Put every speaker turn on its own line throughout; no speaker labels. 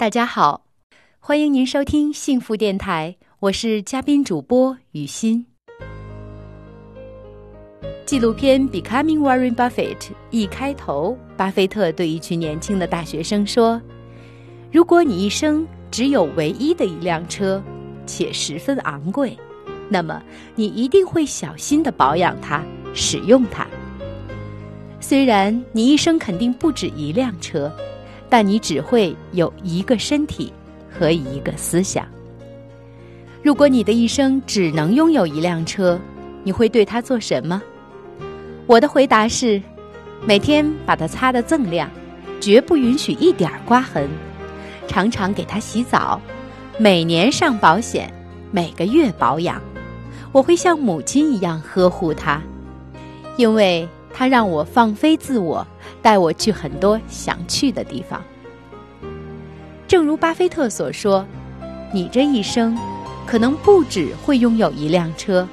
大家好，欢迎您收听幸福电台，我是嘉宾主播雨欣。纪录片《Becoming Warren Buffett》一开头，巴菲特对一群年轻的大学生说：“如果你一生只有唯一的一辆车，且十分昂贵，那么你一定会小心的保养它，使用它。虽然你一生肯定不止一辆车。”但你只会有一个身体和一个思想。如果你的一生只能拥有一辆车，你会对它做什么？我的回答是：每天把它擦得锃亮，绝不允许一点刮痕；常常给它洗澡，每年上保险，每个月保养。我会像母亲一样呵护它，因为它让我放飞自我。带我去很多想去的地方。正如巴菲特所说：“你这一生，可能不只会拥有一辆车，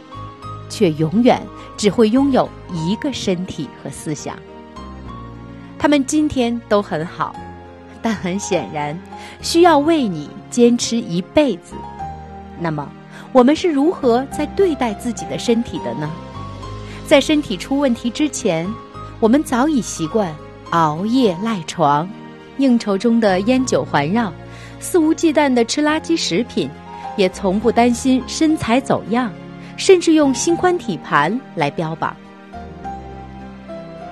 却永远只会拥有一个身体和思想。他们今天都很好，但很显然，需要为你坚持一辈子。那么，我们是如何在对待自己的身体的呢？在身体出问题之前。”我们早已习惯熬夜赖床，应酬中的烟酒环绕，肆无忌惮的吃垃圾食品，也从不担心身材走样，甚至用心宽体盘来标榜。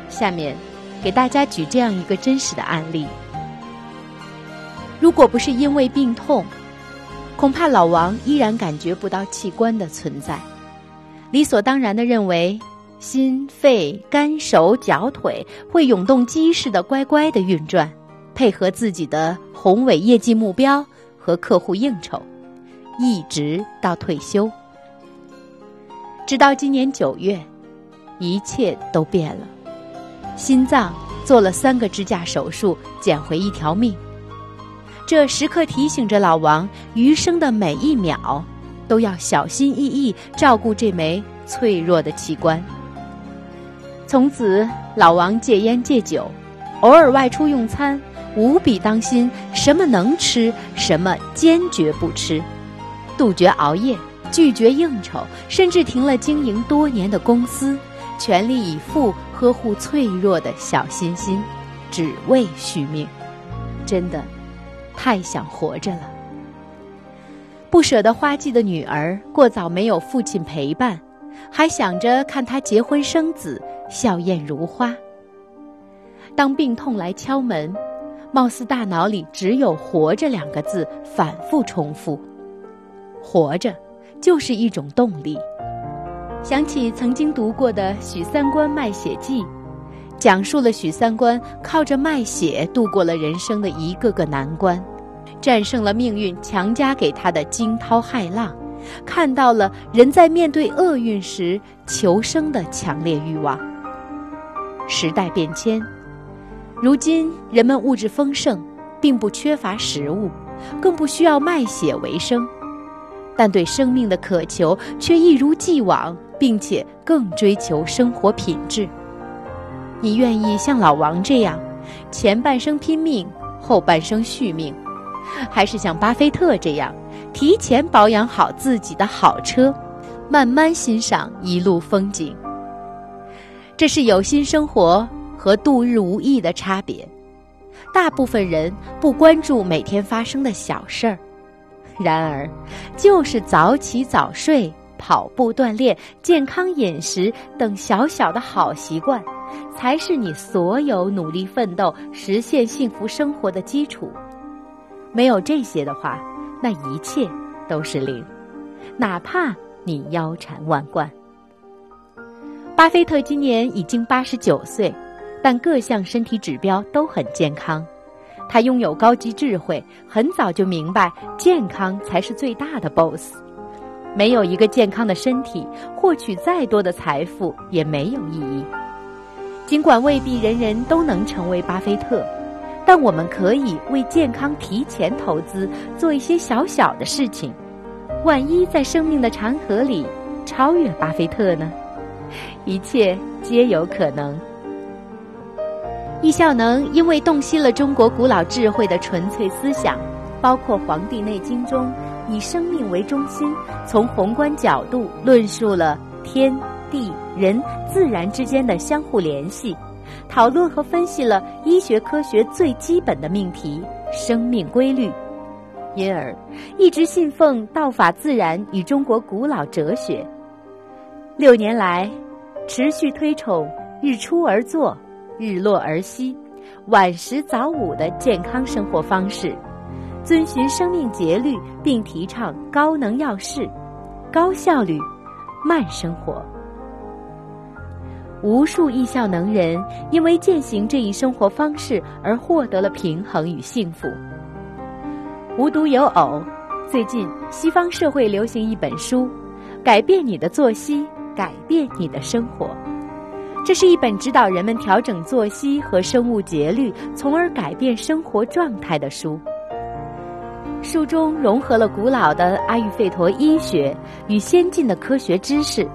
下面，给大家举这样一个真实的案例：如果不是因为病痛，恐怕老王依然感觉不到器官的存在，理所当然的认为。心、肺、肝、手、脚、腿会涌动机似的乖乖的运转，配合自己的宏伟业绩目标和客户应酬，一直到退休。直到今年九月，一切都变了。心脏做了三个支架手术，捡回一条命。这时刻提醒着老王，余生的每一秒都要小心翼翼照顾这枚脆弱的器官。从此，老王戒烟戒酒，偶尔外出用餐，无比当心什么能吃，什么坚决不吃，杜绝熬夜，拒绝应酬，甚至停了经营多年的公司，全力以赴呵护脆弱的小心心，只为续命。真的，太想活着了。不舍得花季的女儿过早没有父亲陪伴。还想着看他结婚生子，笑靥如花。当病痛来敲门，貌似大脑里只有“活着”两个字反复重复。活着，就是一种动力。想起曾经读过的《许三观卖血记》，讲述了许三观靠着卖血度过了人生的一个个难关，战胜了命运强加给他的惊涛骇浪。看到了人在面对厄运时求生的强烈欲望。时代变迁，如今人们物质丰盛，并不缺乏食物，更不需要卖血为生，但对生命的渴求却一如既往，并且更追求生活品质。你愿意像老王这样，前半生拼命，后半生续命，还是像巴菲特这样？提前保养好自己的好车，慢慢欣赏一路风景。这是有心生活和度日无益的差别。大部分人不关注每天发生的小事儿，然而，就是早起早睡、跑步锻炼、健康饮食等小小的好习惯，才是你所有努力奋斗、实现幸福生活的基础。没有这些的话，那一切都是零，哪怕你腰缠万贯。巴菲特今年已经八十九岁，但各项身体指标都很健康。他拥有高级智慧，很早就明白健康才是最大的 BOSS。没有一个健康的身体，获取再多的财富也没有意义。尽管未必人人都能成为巴菲特。但我们可以为健康提前投资，做一些小小的事情。万一在生命的长河里超越巴菲特呢？一切皆有可能。易效能因为洞悉了中国古老智慧的纯粹思想，包括《黄帝内经》中以生命为中心，从宏观角度论述了天地人自然之间的相互联系，讨论和分析了医学科学最基本的命题——生命规律。因而，一直信奉道法自然与中国古老哲学。六年来，持续推崇日出而作、日落而息、晚食早午的健康生活方式，遵循生命节律，并提倡高能要事、高效率、慢生活。无数艺效能人因为践行这一生活方式而获得了平衡与幸福。无独有偶，最近西方社会流行一本书，《改变你的作息，改变你的生活》。这是一本指导人们调整作息和生物节律，从而改变生活状态的书。书中融合了古老的阿育吠陀医学与先进的科学知识，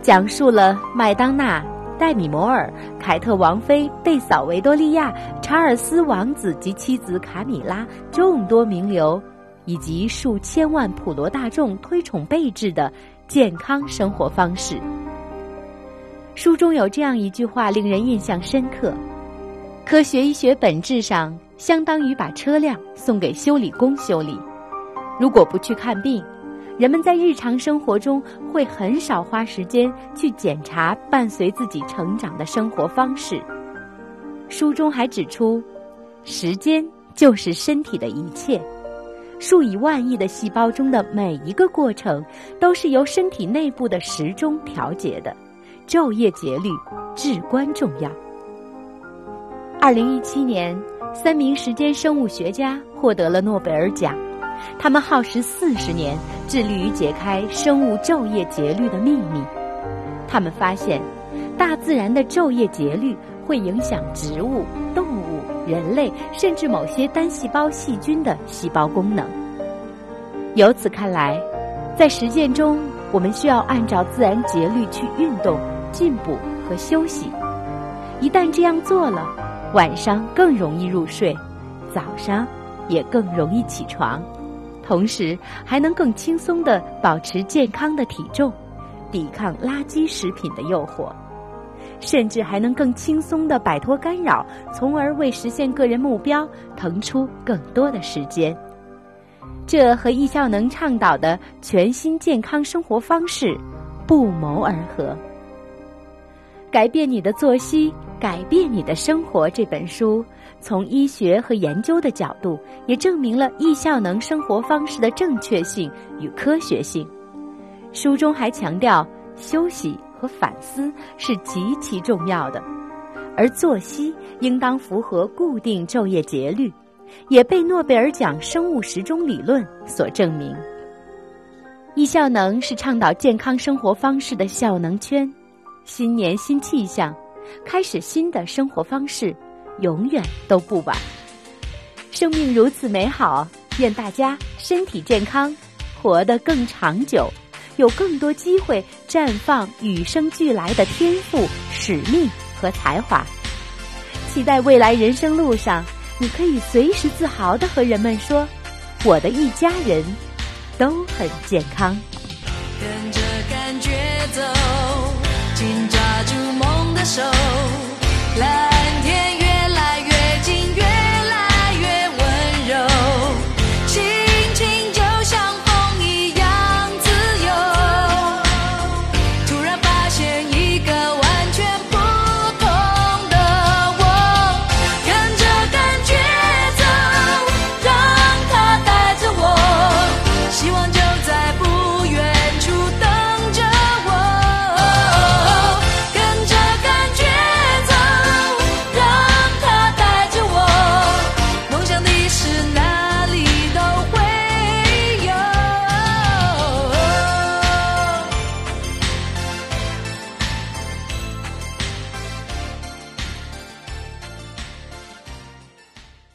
讲述了麦当娜。戴米摩尔、凯特王妃、贝嫂维多利亚、查尔斯王子及妻子卡米拉众多名流，以及数千万普罗大众推崇备至的健康生活方式。书中有这样一句话令人印象深刻：科学医学本质上相当于把车辆送给修理工修理，如果不去看病。人们在日常生活中会很少花时间去检查伴随自己成长的生活方式。书中还指出，时间就是身体的一切，数以万亿的细胞中的每一个过程都是由身体内部的时钟调节的，昼夜节律至关重要。二零一七年，三名时间生物学家获得了诺贝尔奖。他们耗时四十年，致力于解开生物昼夜节律的秘密。他们发现，大自然的昼夜节律会影响植物、人类，甚至某些单细胞细菌的细胞功能。由此看来，在实践中，我们需要按照自然节律去运动、进步和休息。一旦这样做了，晚上更容易入睡，早上也更容易起床。同时还能更轻松的保持健康的体重，抵抗垃圾食品的诱惑，甚至还能更轻松的摆脱干扰，从而为实现个人目标腾出更多的时间。这和易效能倡导的全新健康生活方式不谋而合。改变你的作息，改变你的生活。这本书。从医学和研究的角度，也证明了易效能生活方式的正确性与科学性。书中还强调，休息和反思是极其重要的，而作息应当符合固定昼夜节律，也被诺贝尔奖生物时钟理论所证明。易效能是倡导健康生活方式的效能圈。新年新气象，开始新的生活方式。永远都不晚。生命如此美好，愿大家身体健康，活得更长久，有更多机会绽放与生俱来的天赋、使命和才华。期待未来人生路上，你可以随时自豪的和人们说：“我的一家人都很健康。”
跟着感觉走，紧抓住梦的手，来。